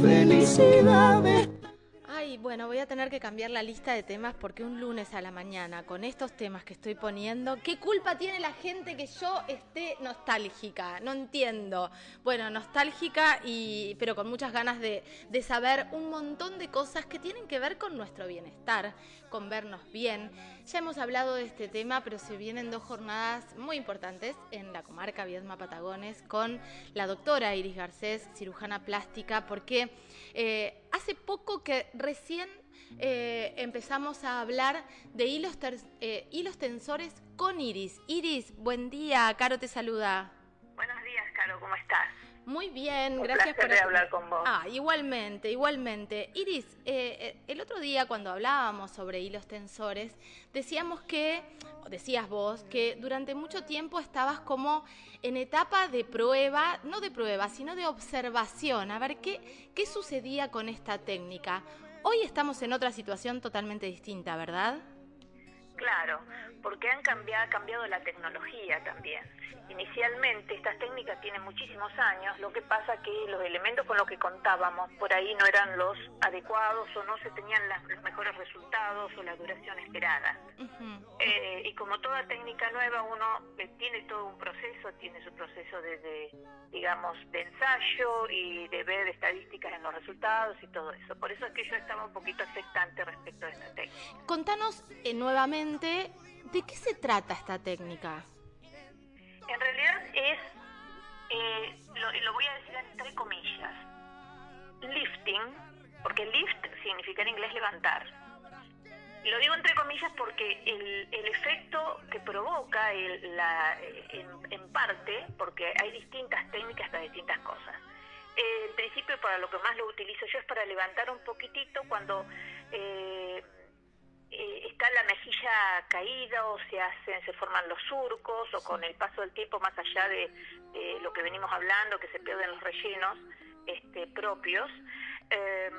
felicidades. Ay, bueno, voy a tener que cambiar la lista de temas porque un lunes a la mañana, con estos temas que estoy poniendo, ¿qué culpa tiene la gente que yo esté nostálgica? No entiendo. Bueno, nostálgica y pero con muchas ganas de, de saber un montón de cosas que tienen que ver con nuestro bienestar, con vernos bien. Ya hemos hablado de este tema, pero se vienen dos jornadas muy importantes en la comarca Viedma Patagones con la doctora Iris Garcés, cirujana plástica, porque eh, hace poco que recién eh, empezamos a hablar de hilos, eh, hilos tensores con Iris. Iris, buen día, Caro te saluda. Buenos días, Caro, ¿cómo estás? Muy bien, Un gracias de hablar con vos. Ah, igualmente, igualmente. Iris, eh, eh, el otro día cuando hablábamos sobre hilos tensores, decíamos que, o decías vos, que durante mucho tiempo estabas como en etapa de prueba, no de prueba, sino de observación, a ver qué, qué sucedía con esta técnica. Hoy estamos en otra situación totalmente distinta, ¿verdad? Claro, porque han cambiado, ha cambiado la tecnología también. Inicialmente estas técnicas tienen muchísimos años, lo que pasa que los elementos con los que contábamos por ahí no eran los adecuados o no se tenían las- los mejores resultados o la duración esperada. Eh, y como toda técnica nueva, uno eh, tiene todo un proceso, tiene su proceso de, de, digamos, de ensayo y de ver estadísticas en los resultados y todo eso. Por eso es que yo estaba un poquito expectante respecto a esta técnica. Contanos eh, nuevamente, ¿de qué se trata esta técnica? Es, eh, lo, voy a decir entre comillas, lifting, porque lift significa en inglés levantar. Lo digo entre comillas porque el, el efecto que provoca el- la, en, en parte, porque hay distintas técnicas para distintas cosas. Eh, en principio para lo que más lo utilizo yo es para levantar un poquitito cuando eh, eh, está la mejilla caída o se hacen, se forman los surcos o con el paso del tiempo más allá de, de lo que venimos hablando, que se pierden los rellenos este, propios. eh,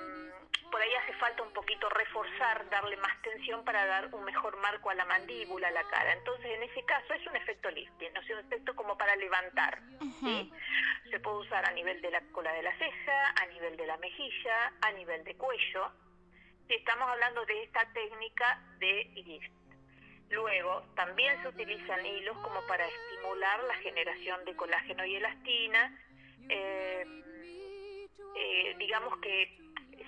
por ahí hace falta un poquito reforzar, darle más tensión para dar un mejor marco a la mandíbula, a la cara. Entonces, en ese caso es un efecto lifting, ¿no? es un efecto como para levantar. ¿sí? Se puede usar a nivel de la cola de la ceja, a nivel de la mejilla, a nivel de cuello. Si estamos hablando de esta técnica de lift. Luego, también se utilizan hilos como para estimular la generación de colágeno y elastina. Eh, eh, digamos que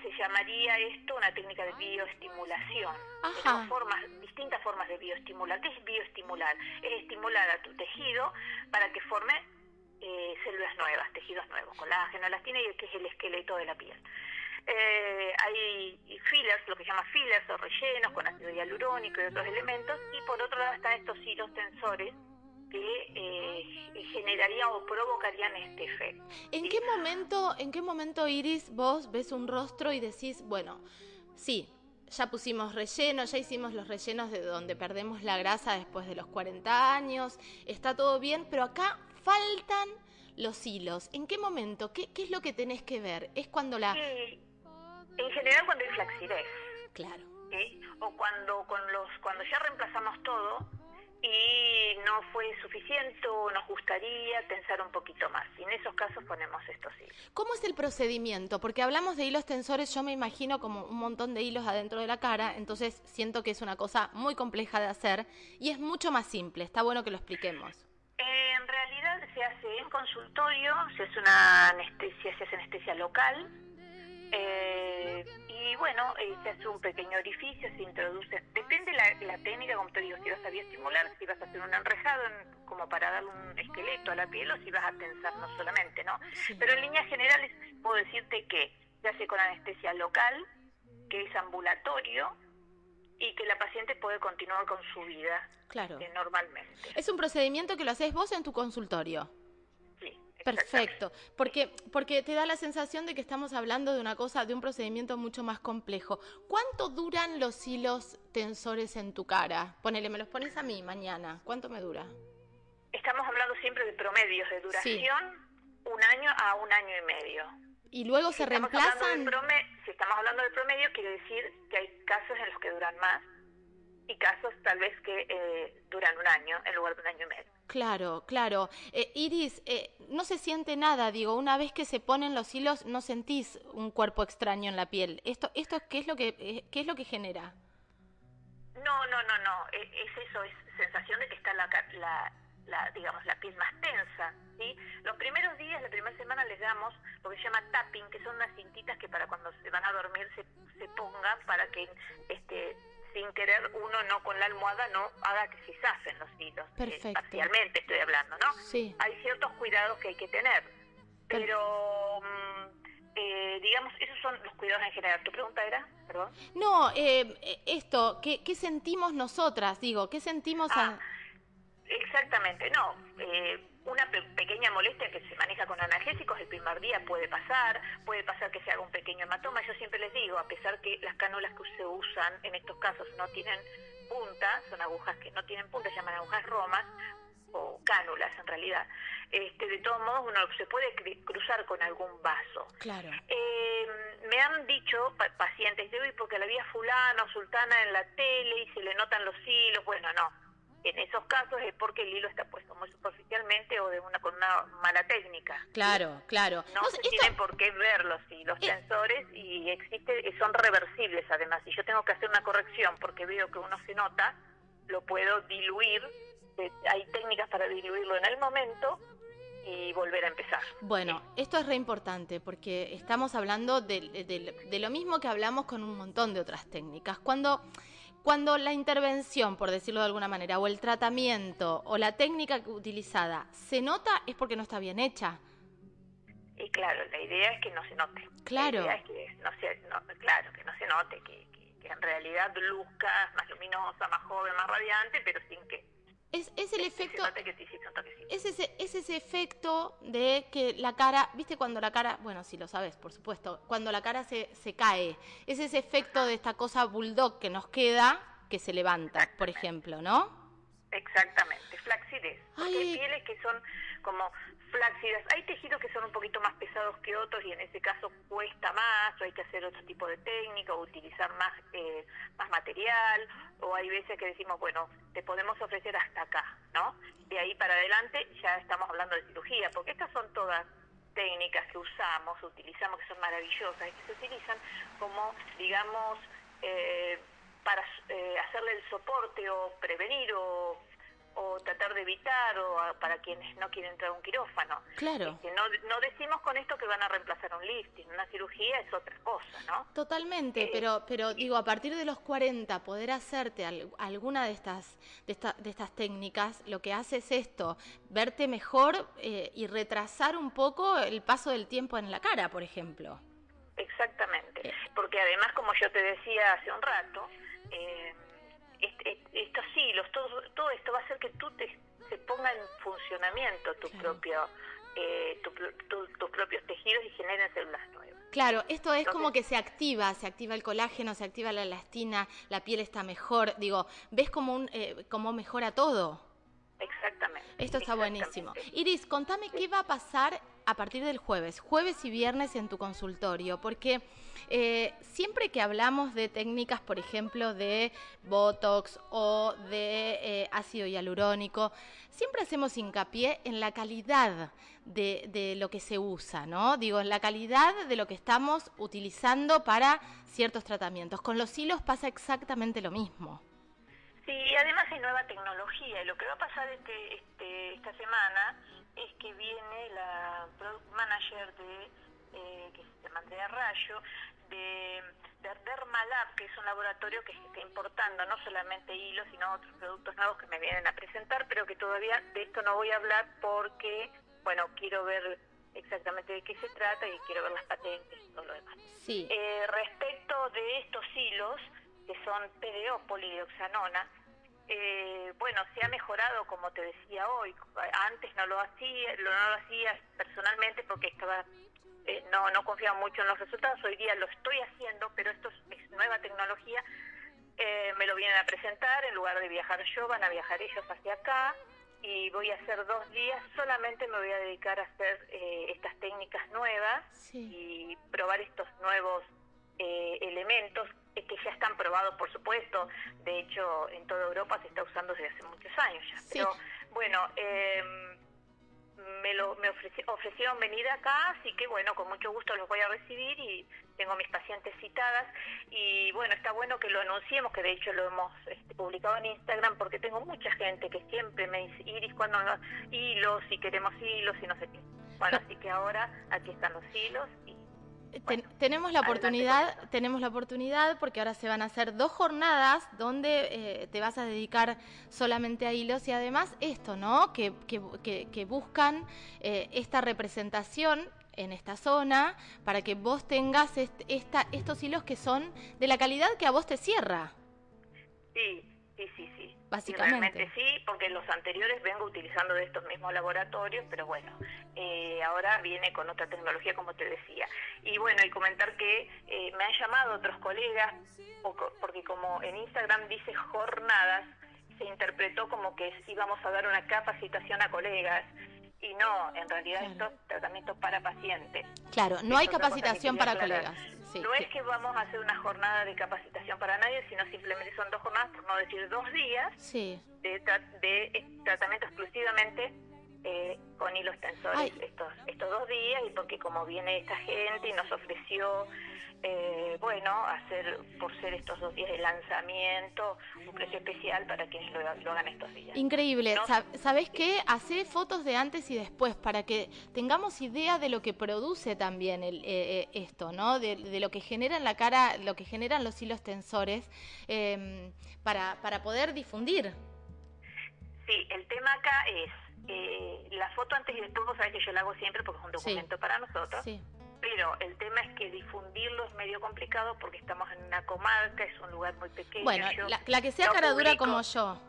se llamaría esto una técnica de bioestimulación. Tenemos formas, distintas formas de bioestimular. ¿Qué es bioestimular? Es estimular a tu tejido para que forme eh, células nuevas, tejidos nuevos, colágeno, elastina y el que es el esqueleto de la piel. Eh, hay fillers, lo que se llama fillers o rellenos con ácido hialurónico y otros elementos, y por otro lado están estos hilos tensores que eh, generarían o provocarían este efecto. ¿En ¿sí? qué momento, en qué momento Iris vos ves un rostro y decís, bueno, sí, ya pusimos relleno, ya hicimos los rellenos de donde perdemos la grasa después de los 40 años, está todo bien, pero acá faltan los hilos. ¿En qué momento? ¿Qué, qué es lo que tenés que ver? Es cuando la... en general cuando hay flacidez, Claro. ¿sí? o cuando con los cuando ya reemplazamos todo y no fue suficiente o nos gustaría tensar un poquito más. Y en esos casos ponemos estos hilos. ¿Cómo es el procedimiento? Porque hablamos de hilos tensores, yo me imagino como un montón de hilos adentro de la cara, entonces siento que es una cosa muy compleja de hacer y es mucho más simple. Está bueno que lo expliquemos. En realidad se hace en consultorio, se hace una anestesia, se hace anestesia local. Eh, y bueno, eh, se hace un pequeño orificio, se introduce, depende la, la técnica, como te digo, si vas a bioestimular, si vas a hacer un enrejado en- como para darle un esqueleto a la piel o si vas a tensar no solamente, ¿no? Pero en líneas generales puedo decirte que se hace con anestesia local, que es ambulatorio y que la paciente puede continuar con su vida Claro. eh, normalmente. Es un procedimiento que lo haces vos en tu consultorio. Perfecto, porque, porque te da la sensación de que estamos hablando de una cosa, de un procedimiento mucho más complejo. ¿Cuánto duran los hilos tensores en tu cara? Ponele, me los pones a mí mañana. ¿Cuánto me dura? Estamos hablando siempre de promedios de duración, un año a un año y medio. Y luego Si se reemplazan. si estamos hablando del promedio, quiere decir que hay casos en los que duran más y casos tal vez que eh, duran un año en lugar de un año y medio. Claro, claro. Eh, Iris, eh, no se siente nada, digo, una vez que se ponen los hilos no sentís un cuerpo extraño en la piel. Esto, esto ¿qué es lo que, eh, qué es lo que genera? No, no, no, no. E, es, eso, es sensación de que está la, la, la, digamos, la piel más tensa. ¿sí? Los primeros días, la primera semana les damos lo que se llama tapping, que son unas cintitas que para cuando se van a dormir se, se pongan para que este sin querer uno no con la almohada no haga que se zafen los hilos. Eh, Perfecto. parcialmente estoy hablando, ¿no? Sí. Hay ciertos cuidados que hay que tener. Pero, mm, eh, digamos, esos son los cuidados en general. ¿Tu pregunta era? Perdón. No, eh, esto, ¿qué, ¿qué, sentimos nosotras? Digo, ¿qué sentimos? Ah, Exactamente, no. Eh, una pequeña molestia que se maneja con analgésicos el primer día puede pasar, puede pasar que se haga un pequeño hematoma. Yo siempre les digo, a pesar que las cánulas que se usan en estos casos no tienen punta, son agujas que no tienen punta, se llaman agujas romas o cánulas en realidad. Este, de todos modos, uno se puede cruzar con algún vaso. Claro. Eh, me han dicho pacientes de hoy porque la vía fulano, sultana en la tele y se le notan los hilos. Bueno, no en esos casos es porque el hilo está puesto muy superficialmente o de una con una mala técnica. Claro, claro. No, se tienen por qué ver los hilos eh. tensores y existe, son reversibles además. Si yo tengo que hacer una corrección porque veo que uno se nota, lo puedo diluir. Hay técnicas para diluirlo en el momento y volver a empezar. Bueno, esto es re importante porque estamos hablando de, de, lo mismo que hablamos con un montón de otras técnicas. Cuando cuando la intervención, por decirlo de alguna manera, o el tratamiento o la técnica utilizada se nota es porque no está bien hecha. Y claro, la idea es que no se note. Claro. La idea es que no se, claro, que no se note, que, que en realidad luzca más luminosa, más joven, más radiante, pero sin que es, es el efecto. Es ese, es ese efecto de que la cara, viste cuando la cara, bueno, si lo sabes, por supuesto, cuando la cara se, se cae, es ese efecto de esta cosa bulldog que nos queda, que se levanta, por ejemplo, ¿no? Exactamente, flacidez. hay pieles que son como flácidas. Hay tejidos que son un poquito más pesados que otros y en ese caso cuesta más, o hay que hacer otro tipo de técnica, o utilizar más, eh, más material, o hay veces que decimos, bueno, te podemos ofrecer hasta acá, ¿no? De ahí para adelante ya estamos hablando de cirugía, porque estas son todas técnicas que usamos, utilizamos, que son maravillosas y que se utilizan como, digamos, eh, para eh, hacerle el soporte o prevenir o o tratar de evitar o para quienes no quieren entrar a un quirófano. Claro. no, no decimos con esto que van a reemplazar un lifting, una cirugía es otra cosa, ¿no? Totalmente, eh, pero pero digo, a partir de los 40 poder hacerte alguna de estas de, de estas técnicas, lo que hace es esto, verte mejor eh, y retrasar un poco el paso del tiempo en la cara, por ejemplo. Exactamente, eh. porque además, como yo te decía hace un rato, eh, estos hilos, todo, todo esto va a hacer que tú te, se ponga en funcionamiento tu propio eh, tus propios tejidos y generen células nuevas. Claro, esto es como que se activa, se activa el colágeno, se activa la elastina, la piel está mejor, digo, ves como un, eh, cómo mejora todo. Exactamente. Esto está buenísimo. Iris, contame qué va a pasar a partir del jueves, jueves y viernes en tu consultorio, porque eh, siempre que hablamos de técnicas, por ejemplo, de Botox o de eh, ácido hialurónico, siempre hacemos hincapié en la calidad de, de, lo que se usa, ¿no? Digo, en la calidad de lo que estamos utilizando para ciertos tratamientos. Con los hilos pasa exactamente lo mismo. Sí, además hay nueva tecnología y lo que va a pasar este, este, esta semana es que viene la product manager de eh, que se llama Andrea Rayo de, de Dermalab, que es un laboratorio que está importando no solamente hilos, sino otros productos nuevos que me vienen a presentar, pero que todavía de esto no voy a hablar porque, bueno, quiero ver exactamente de qué se trata y quiero ver las patentes y todo lo demás. Sí. Eh, respecto de estos hilos, que son PDO, polidioxanona, eh, bueno, se ha mejorado, como te decía hoy. Antes no lo hacía, no lo hacía personalmente porque estaba eh, no no confiaba mucho en los resultados. Hoy día lo estoy haciendo, pero esto es, nueva tecnología. Eh, me lo vienen a presentar, en lugar de viajar yo, van a viajar ellos hacia acá y voy a hacer dos días. Solamente me voy a dedicar a hacer estas técnicas nuevas y probar estos nuevos elementos que ya están probados, por supuesto. De hecho, en toda Europa se está usando desde hace muchos años ya. Pero Bueno, eh, me, lo, me ofrecieron venir acá, así que bueno, con mucho gusto los voy a recibir y tengo mis pacientes citadas. Y bueno, está bueno que lo anunciemos, que de hecho lo hemos este, publicado en Instagram, porque tengo mucha gente que siempre me dice, Iris, cuando hilos, y queremos hilos y no sé qué. Bueno, así que ahora aquí están los hilos y tenemos la oportunidad, tenemos la oportunidad porque ahora se van a hacer dos jornadas donde eh, te vas a dedicar solamente a hilos y además esto, ¿no? Que, que, buscan eh, esta representación en esta zona para que vos tengas esta, estos hilos que son de la calidad que a vos te cierra. Sí, sí, sí, sí. Básicamente. realmente sí, porque los anteriores vengo utilizando de estos mismos laboratorios, pero bueno, eh, ahora viene con otra tecnología, como te decía. Y bueno, y comentar que eh, me han llamado otros colegas, porque como en Instagram dice jornadas, se interpretó como que íbamos a dar una capacitación a colegas y no, en realidad esto es tratamiento para pacientes. Claro, no hay capacitación para colegas. no es que vamos a hacer una jornada de capacitación para nadie, sino simplemente son dos jornadas, por no decir dos días, de, de eh, tratamiento exclusivamente eh, con hilos tensores estos, estos dos días y porque como viene esta gente y nos ofreció eh, bueno, hacer por ser estos dos días de lanzamiento un precio especial para quienes lo, hagan estos días. Increíble. ¿Sabes qué? Hace fotos de antes y después para que tengamos idea de lo que produce también el, eh, eh, esto, ¿no? De, lo que genera en la cara, lo que generan los hilos tensores em, para, para poder difundir. Sí, el tema acá es la foto antes y después, vos sabés que yo la hago siempre porque es un documento para nosotros. Sí pero el tema es que difundirlo es medio complicado porque estamos en una comarca, es un lugar muy pequeño. Bueno, la, que sea cara dura como yo.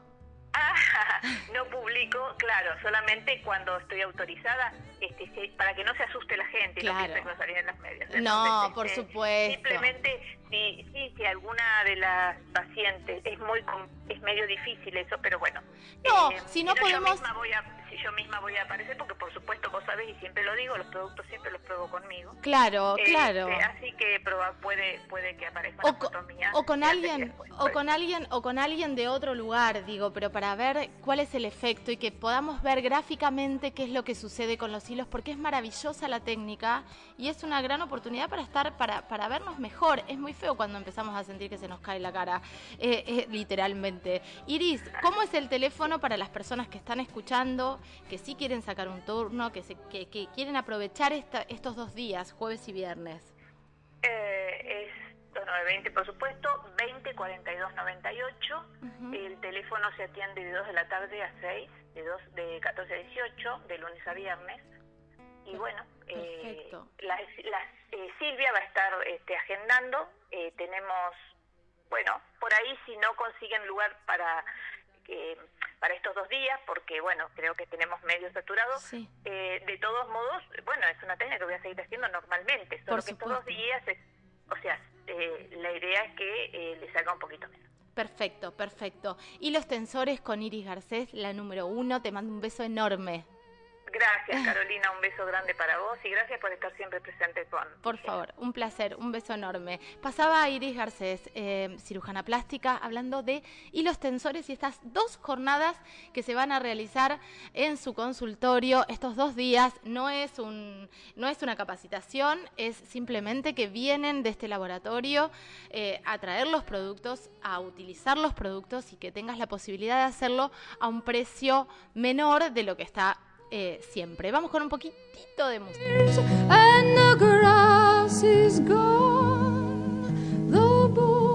no publico, claro, solamente cuando estoy autorizada, este, para que no se asuste la gente y no salir en las medias. no, por este, supuesto. Simplemente, si, sí, si alguna de las pacientes es muy es medio difícil eso, pero bueno. No, eh, si no, podemos... Yo voy a, si yo misma voy a aparecer, porque por supuesto vos sabés y siempre lo digo, los productos siempre los pruebo conmigo. Claro, este, claro. Así que puede puede que aparezca o, o con alguien o con alguien o con alguien de otro lugar, digo, pero para ver cuál es el efecto y que podamos ver gráficamente qué es lo que sucede con los porque es maravillosa la técnica y es una gran oportunidad para estar para para vernos mejor. Es muy feo cuando empezamos a sentir que se nos cae la cara, eh, eh, literalmente. Iris, ¿cómo es el teléfono para las personas que están escuchando, que sí quieren sacar un turno, que, se, que, quieren aprovechar esta, estos dos días, jueves y viernes? Eh, es 920, por supuesto, 20 42 98. El teléfono se atiende de 2 de la tarde a 6, de, 2, de 14 a 18, de lunes a viernes. Y bueno, eh, la, eh, Silvia va a estar este, agendando. Eh, tenemos, bueno, por ahí si no consiguen lugar para para estos dos días, porque bueno, creo que tenemos medio saturado. de todos modos, bueno, es una técnica que voy a seguir haciendo normalmente, solo que estos dos días, o sea, la idea es que les salga un poquito menos. Perfecto, perfecto. Y los tensores con Iris Garcés, la número uno, te mando un beso enorme. Gracias, Carolina. Un beso grande para vos y gracias por estar siempre presente con. Por favor, un placer, un beso enorme. Pasaba Iris Garcés, eh, cirujana plástica, hablando de hilos tensores y estas dos jornadas que se van a realizar en su consultorio estos dos días. No es, un, no es una capacitación, es simplemente que vienen de este laboratorio eh, a traer los productos, a utilizar los productos y que tengas la posibilidad de hacerlo a un precio menor de lo que está eh, siempre. Vamos con un poquitito de música. And the grass is gone, the boy.